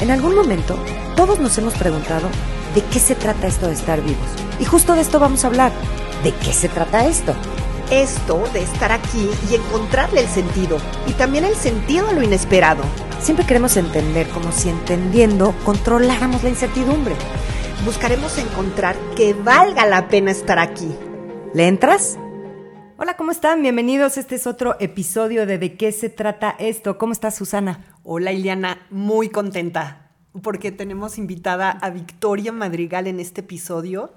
En algún momento, todos nos hemos preguntado de qué se trata esto de estar vivos. Y justo de esto vamos a hablar. ¿De qué se trata esto? Esto de estar aquí y encontrarle el sentido. Y también el sentido a lo inesperado. Siempre queremos entender como si entendiendo controláramos la incertidumbre. Buscaremos encontrar que valga la pena estar aquí. ¿Le entras? Hola, ¿cómo están? Bienvenidos. Este es otro episodio de ¿De qué se trata esto? ¿Cómo estás, Susana? Hola, Iliana. Muy contenta porque tenemos invitada a Victoria Madrigal en este episodio.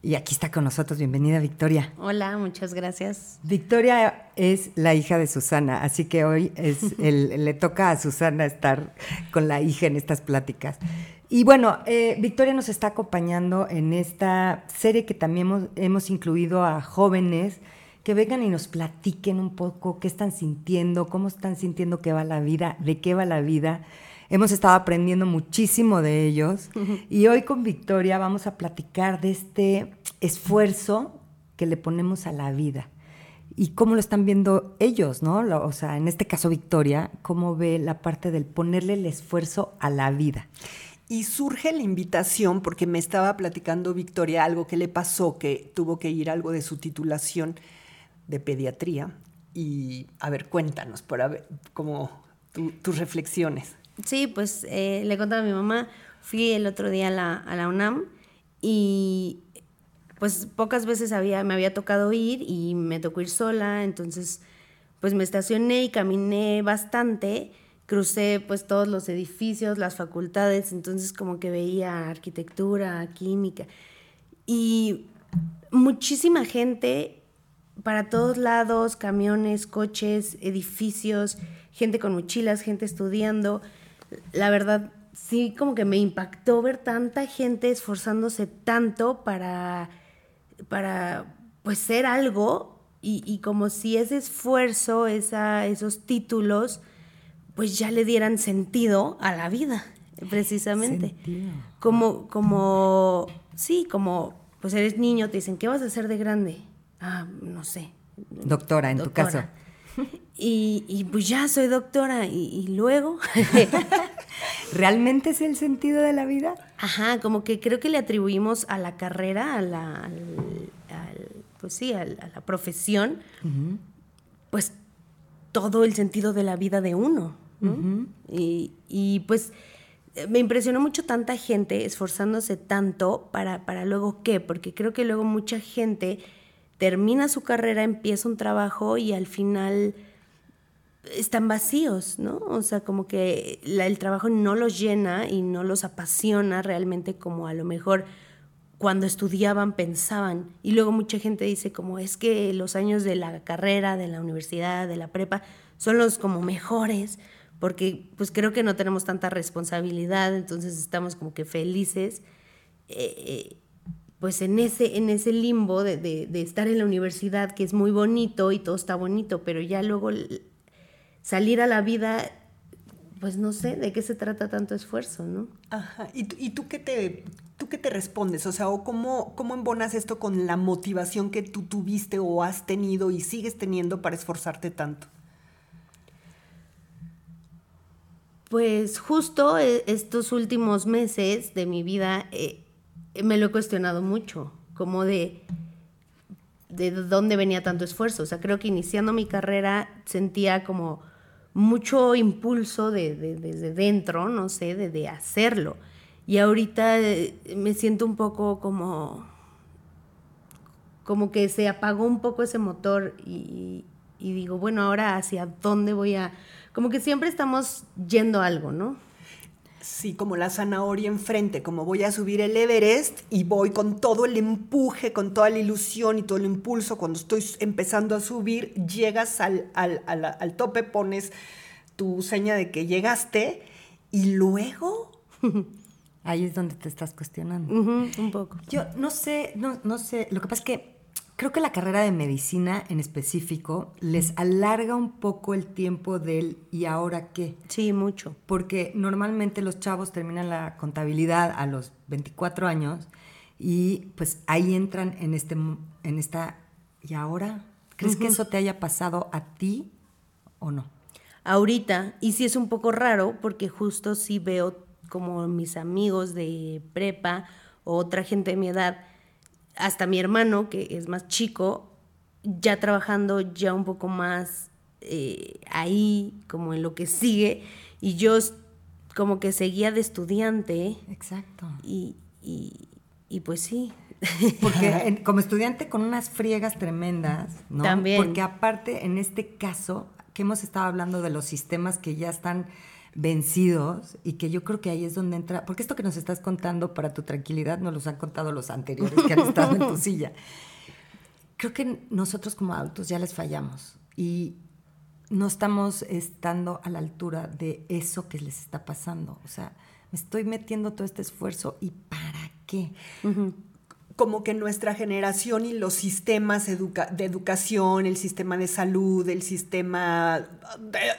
Y aquí está con nosotros. Bienvenida, Victoria. Hola, muchas gracias. Victoria es la hija de Susana, así que hoy es el, le toca a Susana estar con la hija en estas pláticas. Y bueno, eh, Victoria nos está acompañando en esta serie que también hemos, hemos, incluido a jóvenes que vengan y nos platiquen un poco qué están sintiendo, cómo están sintiendo que va la vida, de qué va la vida. Hemos estado aprendiendo muchísimo de ellos y hoy con Victoria vamos a platicar de este esfuerzo que le ponemos a la vida y cómo lo están viendo ellos, ¿no? O sea, en este caso Victoria, cómo ve la parte del ponerle el esfuerzo a la vida. Y surge la invitación porque me estaba platicando Victoria algo que le pasó, que tuvo que ir algo de su titulación de pediatría. Y a ver, cuéntanos, por a ver, como tus reflexiones. Sí, pues eh, le contaba a mi mamá, fui el otro día a la, a la UNAM y pues pocas veces había, me había tocado ir y me tocó ir sola, entonces pues me estacioné y caminé bastante, crucé pues todos los edificios, las facultades, entonces como que veía arquitectura, química y muchísima gente para todos lados, camiones, coches, edificios, gente con mochilas, gente estudiando la verdad, sí como que me impactó ver tanta gente esforzándose tanto para, para pues ser algo y, como si ese esfuerzo, esa, esos títulos, pues ya le dieran sentido a la vida, precisamente. Como, como, sí, como, pues eres niño, te dicen, ¿qué vas a hacer de grande? Ah, no sé. Doctora, en tu caso. Y, pues ya soy doctora y, luego... ¿Realmente es el sentido de la vida? Ajá, como que creo que le atribuimos a la carrera, a la, al, pues sí, a, la profesión, pues todo el sentido de la vida de uno. y, y, pues me impresionó mucho tanta gente esforzándose tanto para, para luego qué, porque creo que luego mucha gente termina su carrera, empieza un trabajo y al final están vacíos, ¿no? O sea, como que el trabajo no los llena y no los apasiona realmente como a lo mejor cuando estudiaban pensaban. Y luego mucha gente dice como es que los años de la carrera, de la universidad, de la prepa, son los como mejores, porque pues creo que no tenemos tanta responsabilidad, entonces estamos como que felices. Eh, eh, pues en ese, en ese limbo de, de, estar en la universidad, que es muy bonito y todo está bonito, pero ya luego salir a la vida, pues no sé de qué se trata tanto esfuerzo, ¿no? Ajá. ¿Y, y tú qué te, tú qué te respondes? O sea, ¿o cómo, ¿cómo embonas esto con la motivación que tú tuviste o has tenido y sigues teniendo para esforzarte tanto? Pues justo e, estos últimos meses de mi vida eh, me lo he cuestionado mucho, como de de dónde venía tanto esfuerzo. O sea, creo que iniciando mi carrera sentía como mucho impulso de, desde dentro, no sé, de, hacerlo. Y ahorita eh, me siento un poco como, como que se apagó un poco ese motor y, y digo, bueno, ahora hacia dónde voy a... Como que siempre estamos yendo a algo, ¿no? Sí, como la zanahoria enfrente, como voy a subir el Everest y voy con todo el empuje, con toda la ilusión y todo el impulso. Cuando estoy empezando a subir, llegas al, al, tope, pones tu seña de que llegaste y luego... Ahí es donde te estás cuestionando. un poco. Yo no sé, no, no sé, lo que pasa es que Creo que la carrera de medicina en específico les alarga un poco el tiempo del ¿y ahora qué? Sí, mucho. Porque normalmente los chavos terminan la contabilidad a los 24 años y pues ahí entran en, este, en esta ¿y ahora? ¿Crees que eso te haya pasado a ti o no? ahorita. Y sí es un poco raro porque justo sí veo como mis amigos de prepa o otra gente de mi edad, hasta mi hermano, que es más chico, ya trabajando ya un poco más eh, ahí, como en lo que sigue, y yo como que seguía de estudiante. Exacto. Y, y, pues sí. Porque como estudiante con unas friegas tremendas, ¿no? También. Porque aparte, en este caso, que hemos estado hablando de los sistemas que ya están vencidos y que yo creo que ahí es donde entra, porque esto que nos estás contando para tu tranquilidad nos los han contado los anteriores que han estado en tu silla. Creo que nosotros como adultos ya les fallamos y no estamos estando a la altura de eso que les está pasando. O sea, me estoy metiendo todo este esfuerzo y ¿para qué? Como que nuestra generación y los sistemas de educación, el sistema de salud, el sistema,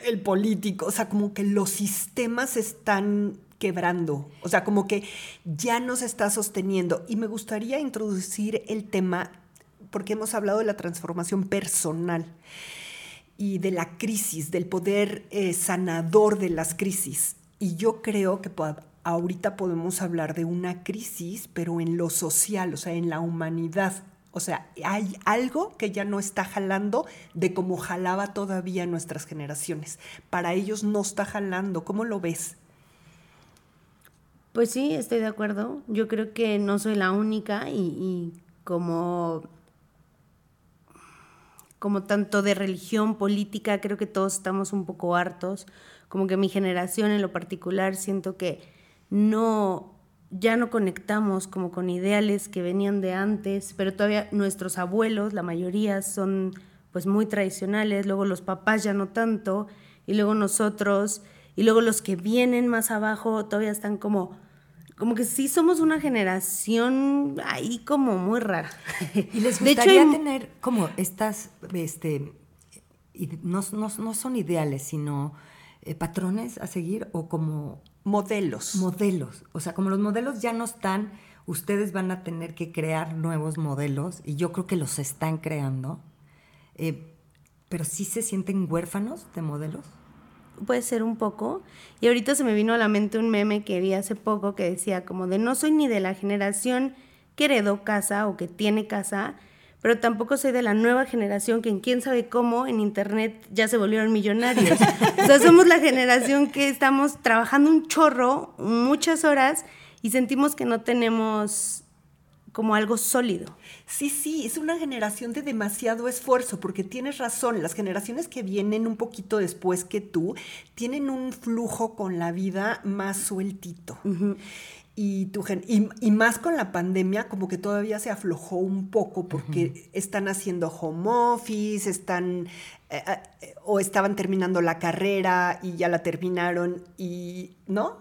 el político, o sea, como que los sistemas están quebrando, o sea, como que ya no se está sosteniendo. Y me gustaría introducir el tema, porque hemos hablado de la transformación personal y de la crisis, del poder eh, sanador de las crisis. Y yo creo que ahorita podemos hablar de una crisis, pero en lo social, o sea, en la humanidad. O sea, hay algo que ya no está jalando de como jalaba todavía nuestras generaciones. Para ellos no está jalando. ¿Cómo lo ves? Pues sí, estoy de acuerdo. Yo creo que no soy la única y, y como como tanto de religión, política, creo que todos estamos un poco hartos. Como que mi generación en lo particular siento que no ya no conectamos como con ideales que venían de antes, pero todavía nuestros abuelos, la mayoría son pues muy tradicionales, luego los papás ya no tanto, y luego nosotros, y luego los que vienen más abajo todavía están como como que sí somos una generación ahí como muy rara. Y les gustaría tener como estas, este, no, no, son ideales, sino eh, patrones a seguir o como modelos. Modelos. O sea, como los modelos ya no están, ustedes van a tener que crear nuevos modelos y yo creo que los están creando. Eh, pero sí se sienten huérfanos de modelos. Puede ser un poco. Y ahorita se me vino a la mente un meme que vi hace poco que decía como de no soy ni de la generación que heredó casa o que tiene casa, pero tampoco soy de la nueva generación que en quién sabe cómo en internet ya se volvieron millonarios. o sea, somos la generación que estamos trabajando un chorro, muchas horas, y sentimos que no tenemos como algo sólido. Sí, sí, es una generación de demasiado esfuerzo, porque tienes razón, las generaciones que vienen un poquito después que tú tienen un flujo con la vida más sueltito y, tu y, más con la pandemia, como que todavía se aflojó un poco porque están haciendo home office, están eh, eh, o estaban terminando la carrera y ya la terminaron y, ¿no?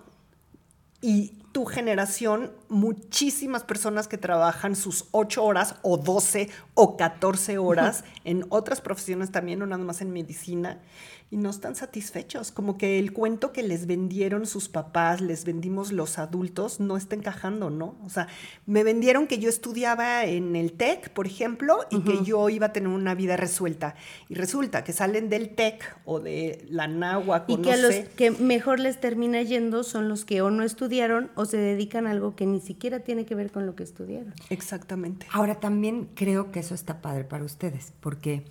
Y tu generación, muchísimas personas que trabajan sus ocho horas o 12 o 14 horas en otras profesiones también, no nada más en medicina y no están satisfechos, como que el cuento que les vendieron sus papás, les vendimos los adultos, no está encajando, ¿no? O sea, me vendieron que yo estudiaba en el TEC, por ejemplo, y que yo iba a tener una vida resuelta. Y resulta que salen del TEC o de la náhuatl, y que a los que mejor les termina yendo son los que o no estudiaron o se dedican a algo que ni siquiera tiene que ver con lo que estudiaron. Exactamente. Ahora también creo que eso está padre para ustedes, porque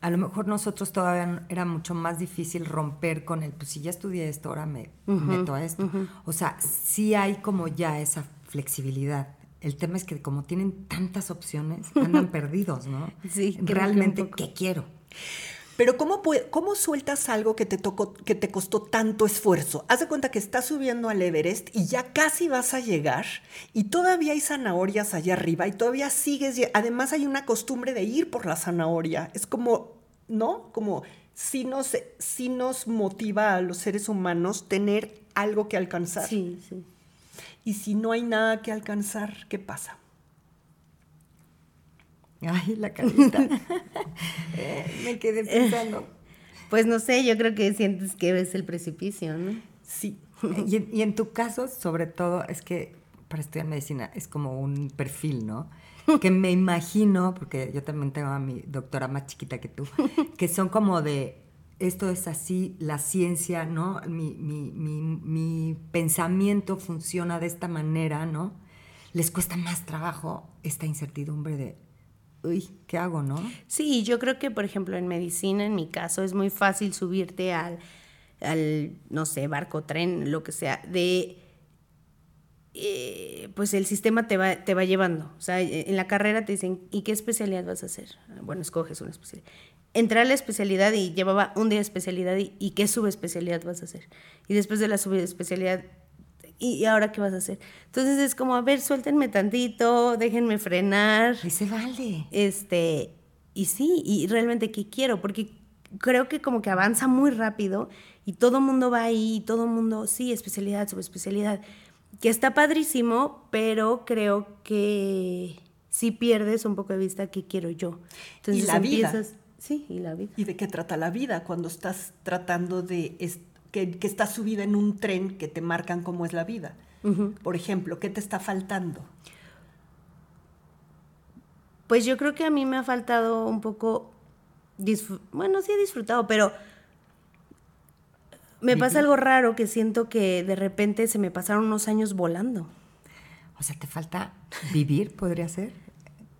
a lo mejor nosotros todavía era mucho más difícil romper con el, pues si ya estudié esto, ahora me meto a esto. O sea, sí hay como ya esa flexibilidad. El tema es que como tienen tantas opciones, andan perdidos, ¿no? Sí. Realmente, ¿qué quiero? Pero ¿cómo, ¿cómo sueltas algo que te, tocó, que te costó tanto esfuerzo? Haz de cuenta que estás subiendo al Everest y ya casi vas a llegar y todavía hay zanahorias allá arriba y todavía sigues. Además hay una costumbre de ir por la zanahoria. Es como, ¿no? Como si nos, si nos motiva a los seres humanos tener algo que alcanzar. Sí, sí. Y si no hay nada que alcanzar, ¿qué pasa? Ay, la carita. Eh, me quedé pensando. Pues no sé, yo creo que sientes que ves el precipicio, ¿no? Sí. Y, en tu caso, sobre todo, es que para estudiar medicina es como un perfil, ¿no? Que me imagino, porque yo también tengo a mi doctora más chiquita que tú, que son como de esto es así, la ciencia, ¿no? Mi, mi, mi, mi, pensamiento funciona de esta manera, ¿no? Les cuesta más trabajo esta incertidumbre de, uy, ¿qué hago, no? Sí, yo creo que, por ejemplo, en medicina, en mi caso, es muy fácil subirte al, al no sé, barco, tren, lo que sea, de... Eh, pues el sistema te va, te va llevando. O sea, en la carrera te dicen, ¿y qué especialidad vas a hacer? Bueno, escoges una especialidad entré a la especialidad y llevaba un día de especialidad y, qué subespecialidad vas a hacer. Y después de la subespecialidad, ¿y, ahora qué vas a hacer? Entonces es como, a ver, suéltenme tantito, déjenme frenar. Y se vale. Este, y sí, y realmente qué quiero, porque creo que como que avanza muy rápido y todo mundo va ahí, y todo mundo, sí, especialidad, subespecialidad, que está padrísimo, pero creo que sí pierdes un poco de vista qué quiero yo. Entonces y la empiezas, Sí, y la vida. ¿Y de qué trata la vida cuando estás tratando de... que, estás subida en un tren que te marcan cómo es la vida? Por ejemplo, ¿qué te está faltando? Pues yo creo que a mí me ha faltado un poco... Bueno, sí he disfrutado, pero... Me pasa algo raro que siento que de repente se me pasaron unos años volando. O sea, ¿te falta vivir, podría ser?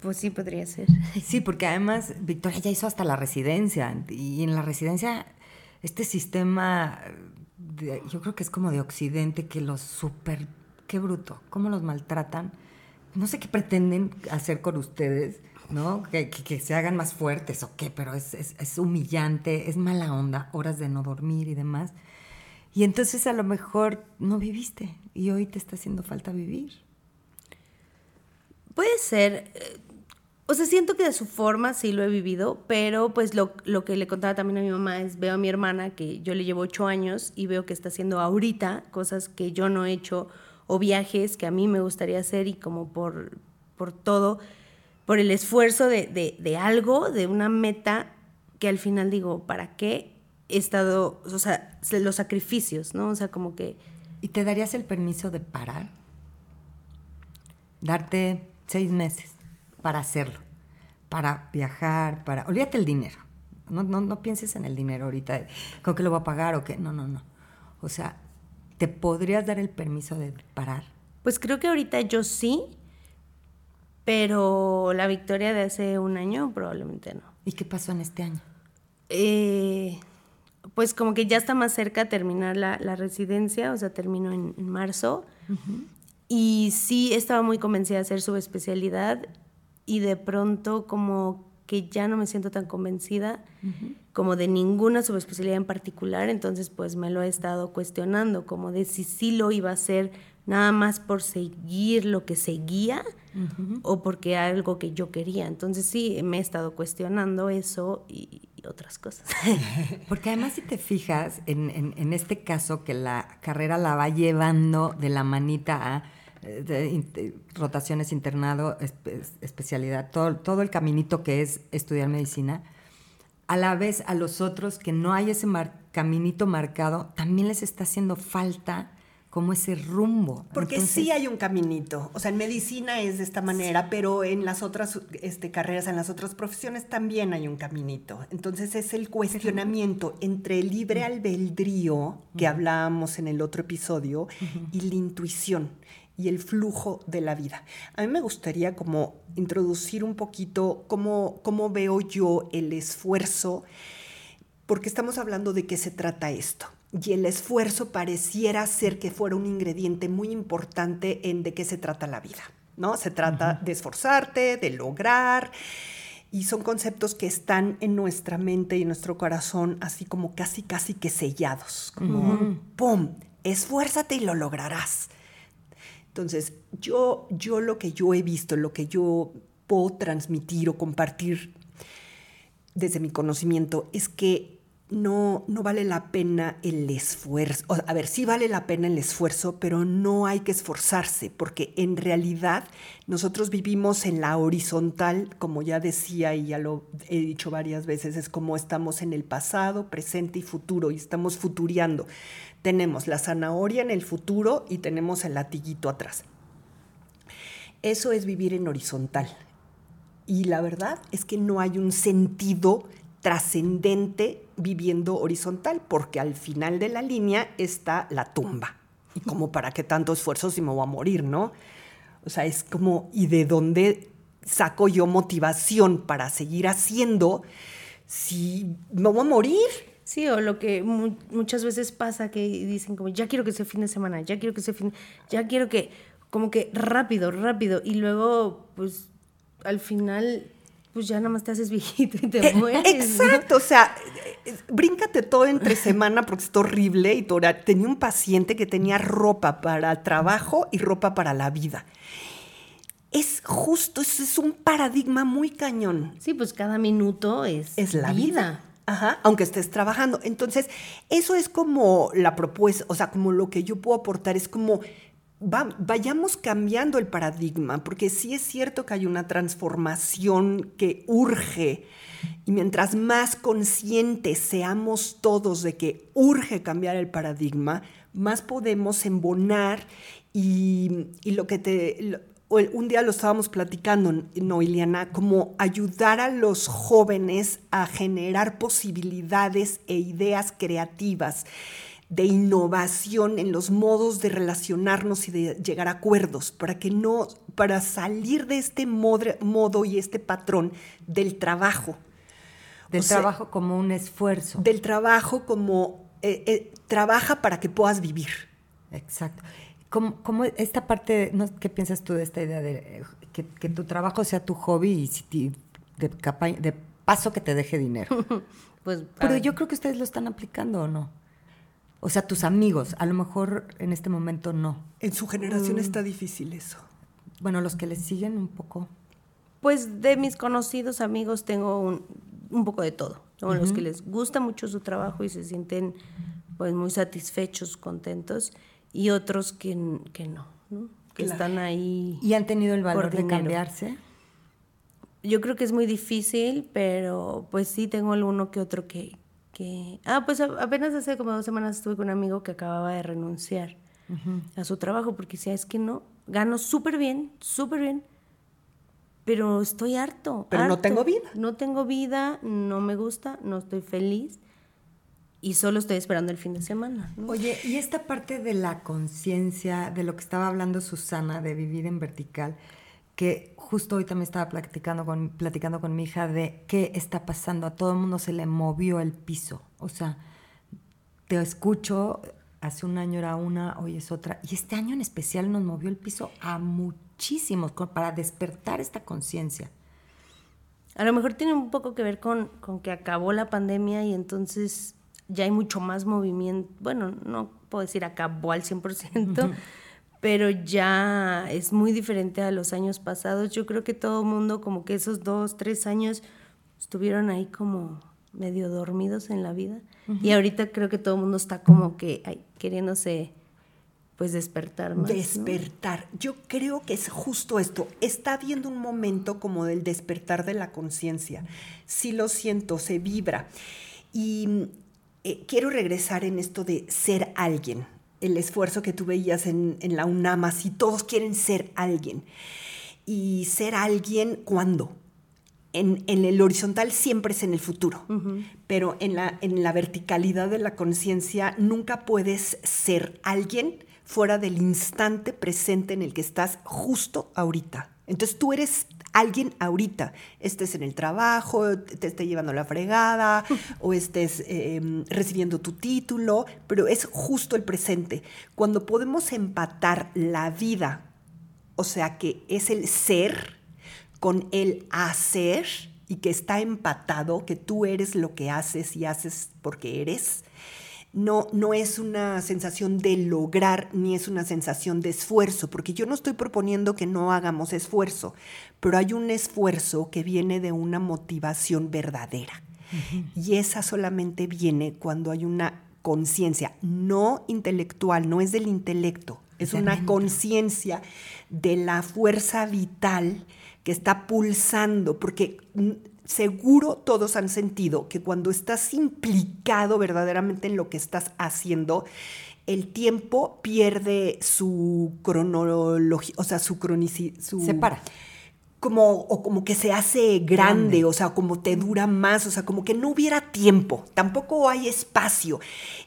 Pues sí, podría ser. Sí, porque además Victoria ya hizo hasta la residencia y en la residencia este sistema, yo creo que es como de Occidente, que los súper, qué bruto, cómo los maltratan. No sé qué pretenden hacer con ustedes, ¿no? Que, se hagan más fuertes o qué, pero es, es humillante, es mala onda, horas de no dormir y demás. Y entonces a lo mejor no viviste y hoy te está haciendo falta vivir. Puede ser. O sea, siento que de su forma sí lo he vivido, pero pues lo, que le contaba también a mi mamá es, veo a mi hermana que yo le llevo ocho años y veo que está haciendo ahorita cosas que yo no he hecho o viajes que a mí me gustaría hacer y como por, por todo, por el esfuerzo de, algo, de una meta que al final digo, ¿para qué he estado, o sea, los sacrificios, ¿no? O sea, como que... ¿Y te darías el permiso de parar? Darte seis meses para hacerlo, para viajar, para... Olvídate el dinero. No, no, no pienses en el dinero ahorita, con qué lo voy a pagar o qué. No, no, no. O sea, ¿te podrías dar el permiso de parar? Pues creo que ahorita yo sí, pero la victoria de hace un año probablemente no. ¿Y qué pasó en este año? Eh, pues como que ya está más cerca terminar la, residencia, o sea, termino en, marzo. Y sí estaba muy convencida de hacer su especialidad y de pronto como que ya no me siento tan convencida como de ninguna subespecialidad en particular, entonces pues me lo he estado cuestionando, como de si sí lo iba a hacer nada más por seguir lo que seguía o porque algo que yo quería. Entonces sí, me he estado cuestionando eso y, otras cosas. porque además si te fijas en, en este caso que la carrera la va llevando de la manita a rotaciones, internado, especialidad, todo, todo el caminito que es estudiar medicina, a la vez a los otros que no hay ese caminito marcado, también les está haciendo falta como ese rumbo. Porque sí hay un caminito. O sea, en medicina es de esta manera, pero en las otras este, carreras, en las otras profesiones también hay un caminito. Entonces es el cuestionamiento entre el libre albedrío, que hablábamos en el otro episodio, y la intuición y el flujo de la vida. A mí me gustaría como introducir un poquito cómo, cómo veo yo el esfuerzo, porque estamos hablando de qué se trata esto. Y el esfuerzo pareciera ser que fuera un ingrediente muy importante en de qué se trata la vida, ¿no? Se trata de esforzarte, de lograr, y son conceptos que están en nuestra mente y en nuestro corazón así como casi, casi que sellados, como, ¡pum!, esfuérzate y lo lograrás. Entonces, yo, yo lo que yo he visto, lo que yo puedo transmitir o compartir desde mi conocimiento es que no, no vale la pena el esfuerzo. a ver, sí vale la pena el esfuerzo, pero no hay que esforzarse, porque en realidad nosotros vivimos en la horizontal, como ya decía y ya lo he dicho varias veces, es como estamos en el pasado, presente y futuro, y estamos futureando tenemos la zanahoria en el futuro y tenemos el latiguito atrás. Eso es vivir en horizontal. Y la verdad es que no hay un sentido trascendente viviendo horizontal, porque al final de la línea está la tumba. Y como para qué tanto esfuerzo si me voy a morir, ¿no? O sea, es como, ¿y de dónde saco yo motivación para seguir haciendo si me voy a morir? Sí, o lo que muchas veces pasa que dicen como, ya quiero que sea fin de semana, ya quiero que sea fin, ya quiero que, como que rápido, rápido, y luego, pues, al final, pues ya nada más te haces viejito y te eh, mueres. Exacto, o sea, eh, bríncate todo entre semana porque está horrible y tenía un paciente que tenía ropa para trabajo y ropa para la vida. Es justo, es, un paradigma muy cañón. Sí, pues cada minuto es, es la vida. Ajá, aunque estés trabajando. Entonces, eso es como la propuesta, o sea, como lo que yo puedo aportar, es como vayamos cambiando el paradigma, porque sí es cierto que hay una transformación que urge. Y mientras más conscientes seamos todos de que urge cambiar el paradigma, más podemos embonar. Y, y lo que te, un día lo estábamos platicando, no, Iliana, como ayudar a los jóvenes a generar posibilidades e ideas creativas de innovación en los modos de relacionarnos y de llegar a acuerdos, para que no, para salir de este modo y este patrón del trabajo. Del trabajo como un esfuerzo. Del trabajo como eh, eh, trabaja para que puedas vivir. Exacto. ¿Cómo, esta parte, no, qué piensas tú de esta idea de que, tu trabajo sea tu hobby y si de, de, paso que te deje dinero? pues, Pero yo creo que ustedes lo están aplicando o no. O sea, tus amigos, a lo mejor en este momento no. En su generación mm. está difícil eso. Bueno, los que les siguen un poco. Pues de mis conocidos amigos tengo un, un poco de todo. Son los que les gusta mucho su trabajo y se sienten pues muy satisfechos, contentos y otros que, que no, que están ahí. ¿Y han tenido el valor de cambiarse? Yo creo que es muy difícil, pero pues sí tengo alguno que otro que... que... Ah, pues apenas hace como dos semanas estuve con un amigo que acababa de renunciar a su trabajo porque decía, es que no, gano súper bien, súper bien, pero estoy harto. Pero no tengo vida. No tengo vida, no me gusta, no estoy feliz y solo estoy esperando el fin de semana. Oye, y esta parte de la conciencia, de lo que estaba hablando Susana, de vivir en vertical, que justo hoy también estaba platicando con, platicando con mi hija de qué está pasando, a todo el mundo se le movió el piso, o sea, te escucho, hace un año era una, hoy es otra, y este año en especial nos movió el piso a muchísimos para despertar esta conciencia. A lo mejor tiene un poco que ver con, con que acabó la pandemia y entonces ya hay mucho más movimiento, bueno, no puedo decir acabó al 100%, pero ya es muy diferente a los años pasados. Yo creo que todo el mundo como que esos dos, tres años estuvieron ahí como medio dormidos en la vida. Y ahorita creo que todo el mundo está como que ay, queriéndose pues despertar más. Despertar. Yo creo que es justo esto. Está habiendo un momento como del despertar de la conciencia. Sí lo siento, se vibra. Y eh, quiero regresar en esto de ser alguien, el esfuerzo que tú veías en, la UNAM, así todos quieren ser alguien. Y ser alguien, ¿cuándo? En, el horizontal siempre es en el futuro, pero en la, en la verticalidad de la conciencia nunca puedes ser alguien fuera del instante presente en el que estás justo ahorita. Entonces tú eres alguien ahorita, estés en el trabajo, te esté llevando la fregada o estés em, recibiendo tu título, pero es justo el presente. Cuando podemos empatar la vida, o sea que es el ser con el hacer y que está empatado, que tú eres lo que haces y haces porque eres, no, no es una sensación de lograr ni es una sensación de esfuerzo, porque yo no estoy proponiendo que no hagamos esfuerzo, pero hay un esfuerzo que viene de una motivación verdadera. Y esa solamente viene cuando hay una conciencia, no intelectual, no es del intelecto, es una conciencia de la fuerza vital que está pulsando, porque seguro todos han sentido que cuando estás implicado verdaderamente en lo que estás haciendo, el tiempo pierde su cronología, o sea, su cronicidad. Se para. como, o como que se hace grande, Grande. o sea, como te dura más, o sea, como que no hubiera tiempo, tampoco hay espacio.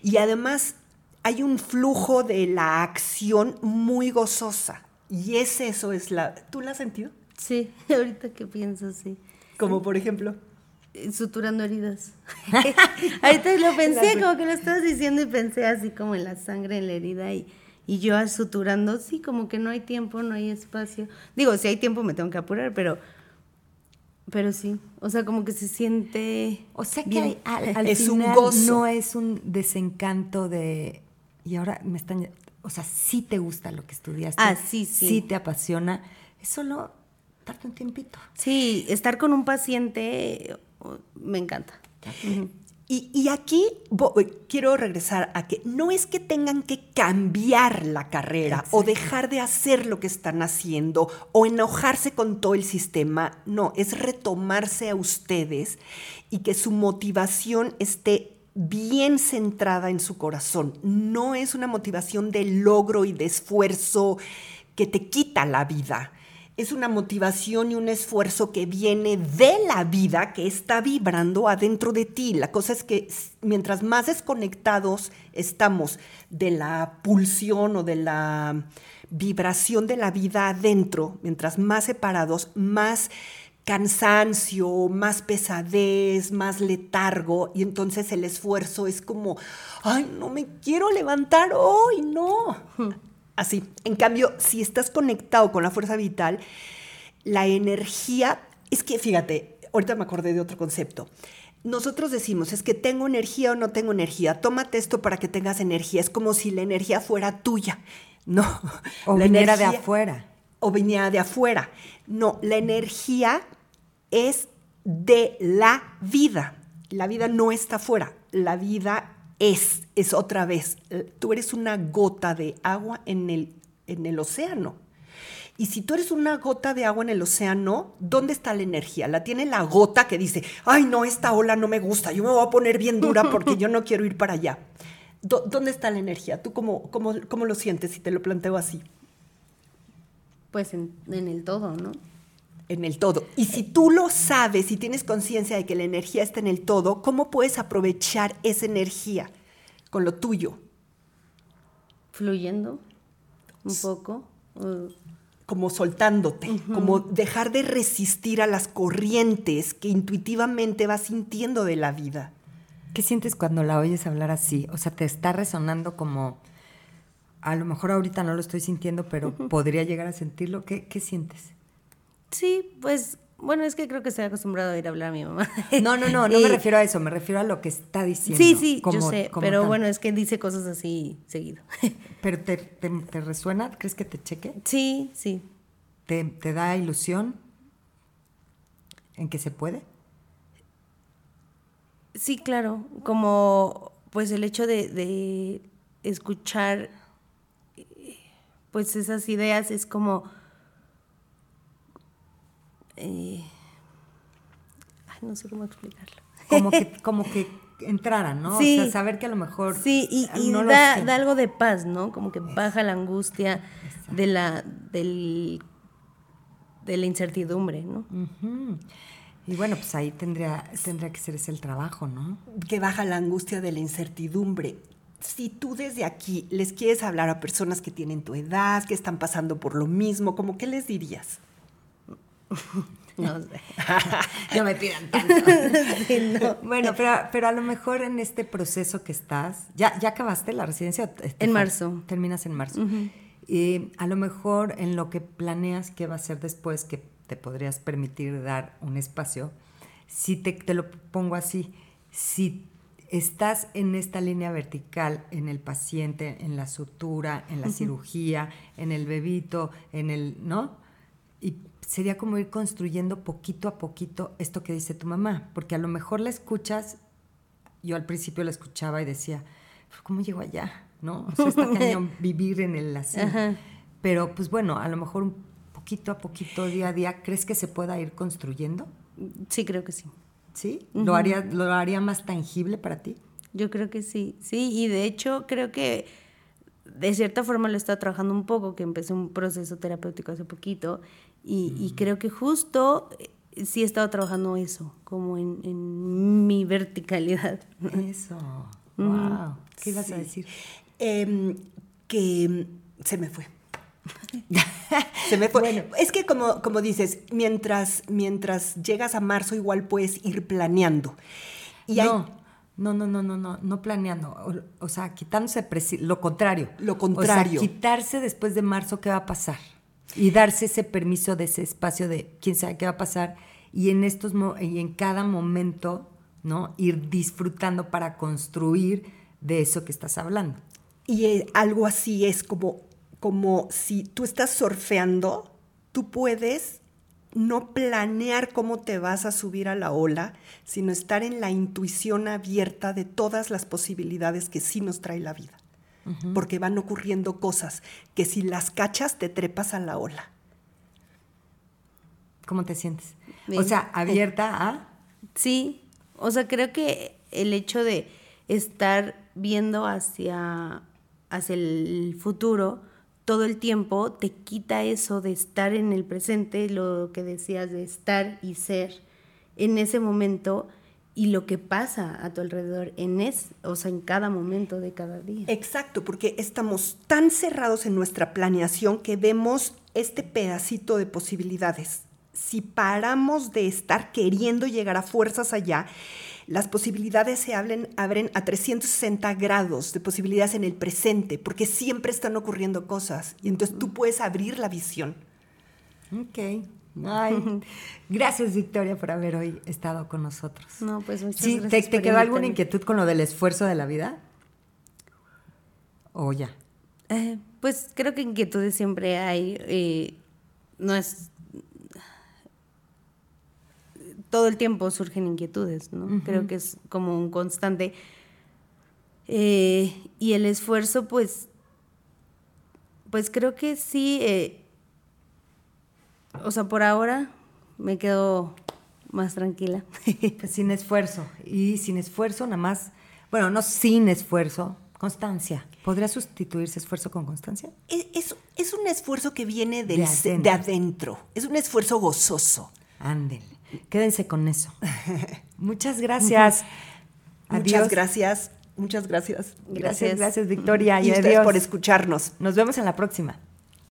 Y además hay un flujo de la acción muy gozosa. Y es eso, es la... ¿Tú la has sentido? Sí, ahorita que pienso, sí. Como por ejemplo... Eh, Suturando heridas. ahorita lo pensé, como que lo estabas diciendo y pensé así como en la sangre en la herida y, y yo a suturando, sí, como que no hay tiempo, no hay espacio. Digo, si hay tiempo me tengo que apurar, pero, pero sí, o sea, como que se siente... O sea que bien. hay- al, al Es un final gozo. no es un desencanto de y ahora me están o sea, sí te gusta lo que estudiaste. Ah, sí, sí. Sí te apasiona. Es solo darte un tiempito. Sí, estar con un paciente eh, me encanta. Y, y aquí vo- quiero regresar a que no es que tengan que cambiar la carrera o dejar de hacer lo que están haciendo o enojarse con todo el sistema, no, es retomarse a ustedes y que su motivación esté bien centrada en su corazón. No es una motivación de logro y de esfuerzo que te quita la vida es una motivación y un esfuerzo que viene de la vida que está vibrando adentro de ti. La cosa es que mientras más desconectados estamos de la pulsión o de la vibración de la vida adentro, mientras más separados, más cansancio, más pesadez, más letargo, y entonces el esfuerzo es como, ay, no me quiero levantar hoy, no. Así. En cambio, si estás conectado con la fuerza vital, la energía, es que fíjate, ahorita me acordé de otro concepto. Nosotros decimos, es que tengo energía o no tengo energía, tómate esto para que tengas energía, es como si la energía fuera tuya. No. O la viniera de energía- afuera. o viniera de afuera. No, la energía es de la vida. La vida no está afuera, la vida es, es otra vez. Tú eres una gota de agua en el, en el océano. Y si tú eres una gota de agua en el océano, ¿dónde está la energía? La tiene la gota que dice, ay no, esta ola no me gusta, yo me voy a poner bien dura porque yo no quiero ir para allá. ¿Dó- ¿Dónde está la energía? ¿Tú cómo, cómo, cómo lo sientes si te lo planteo así? Pues en, en el todo, ¿no? En el todo. Y si tú lo sabes y tienes conciencia de que la energía está en el todo, ¿cómo puedes aprovechar esa energía con lo tuyo? Fluyendo un poco. Como soltándote, como dejar de resistir a las corrientes que intuitivamente vas sintiendo de la vida. ¿Qué sientes cuando la oyes hablar así? O sea, te está resonando como a lo mejor ahorita no lo estoy sintiendo, pero podría llegar a sentirlo. ¿Qué, qué sientes? Sí, pues, bueno, es que creo que estoy acostumbrado a ir a hablar a mi mamá. No, no, no, no me refiero a eso, me refiero a lo que está diciendo. Sí, sí, yo sé, como pero bueno, es que dice cosas así seguido. ¿Pero te, te- te resuena? ¿Crees que te cheque? sí, sí. ¿Te, te da ilusión en que se puede? Sí, claro, como pues el hecho de, de escuchar eh, pues esas ideas es como eh, ay, no sé cómo explicarlo. Como que, como que entraran, ¿no? Sí. O sea, saber que a lo mejor... Sí, y, ah, y no lo da, da algo de paz, ¿no? Como que baja la angustia de la, del, de la incertidumbre, ¿no? Y bueno, pues ahí tendría, tendría que ser ese el trabajo, ¿no? que baja la angustia de la incertidumbre. Si tú desde aquí les quieres hablar a personas que tienen tu edad, que están pasando por lo mismo, ¿cómo qué les dirías? No sé. No me pidan tanto. Bueno, pero, pero a lo mejor en este proceso que estás, ¿ya, ya acabaste la residencia? En marzo. Terminas en marzo. Y a lo mejor en lo que planeas qué va a ser después, que te podrías permitir dar un espacio, si te, te lo pongo así, si estás en esta línea vertical en el paciente, en la sutura, en la cirugía, en el bebito, en el, ¿no? Y sería como ir construyendo poquito a poquito esto que dice tu mamá, porque a lo mejor la escuchas, yo al principio la escuchaba y decía, "¿Pero ¿cómo llego allá? ¿No? O sea, está cañón vivir en el así. Ajá. Pero pues bueno, a lo mejor un poquito a poquito, día a día, ¿crees que se pueda ir construyendo? Sí, creo que sí. ¿Sí? ¿Lo, haría, ¿Lo haría más tangible para ti? Yo creo que sí, sí, y de hecho creo que de cierta forma lo he estado trabajando un poco, que empecé un proceso terapéutico hace poquito Y, creo que justo eh, sí he estado trabajando eso, como en, mi verticalidad. Eso. Wow. ¿Qué ibas a decir? Em, que se me fue. se me fue. es que como, como dices, mientras, mientras llegas a marzo igual puedes ir planeando. Y no, no, no, no, no, no, no planeando. O, sea, quitándose lo contrario. Lo contrario. O sea, quitarse después de marzo qué va a pasar. Y darse ese permiso de ese espacio de quién sabe qué va a pasar. Y en estos y en cada momento, ¿no? Ir disfrutando para construir de eso que estás hablando. Y eh, algo así es como, como si tú estás surfeando, tú puedes no planear cómo te vas a subir a la ola, sino estar en la intuición abierta de todas las posibilidades que sí nos trae la vida. Porque van ocurriendo cosas que si las cachas te trepas a la ola. ¿Cómo te sientes? O sea, abierta a... Sí, o sea, creo que el hecho de estar viendo hacia, hacia el futuro, todo el tiempo te quita eso de estar en el presente, lo que decías de estar y ser en ese momento y lo que pasa a tu alrededor en es, o sea, en cada momento de cada día. Exacto, porque estamos tan cerrados en nuestra planeación que vemos este pedacito de posibilidades. Si paramos de estar queriendo llegar a fuerzas allá, las posibilidades se abren, abren a 360 grados de posibilidades en el presente, porque siempre están ocurriendo cosas y entonces tú puedes abrir la visión. Ok. gracias Victoria por haber hoy estado con nosotros. No, pues muchas sí, gracias. ¿Te, quedó alguna inquietud con lo del esfuerzo de la vida? ¿O ya? Eh, pues creo que inquietudes siempre hay. Eh, no es todo el tiempo surgen inquietudes, ¿no? Creo que es como un constante. Eh, y el esfuerzo, pues, pues creo que sí, eh, o sea, por ahora me quedo más tranquila. Sin esfuerzo. Y sin esfuerzo nada más, bueno, no sin esfuerzo, constancia. ¿Podría sustituirse esfuerzo con constancia? Es, es, un esfuerzo que viene de, adentro. de adentro. Es un esfuerzo gozoso. Ándele. Quédense con eso. Muchas gracias. Muchas gracias. Muchas gracias. Gracias, gracias Victoria. Y, y ustedes por escucharnos. Nos vemos en la próxima.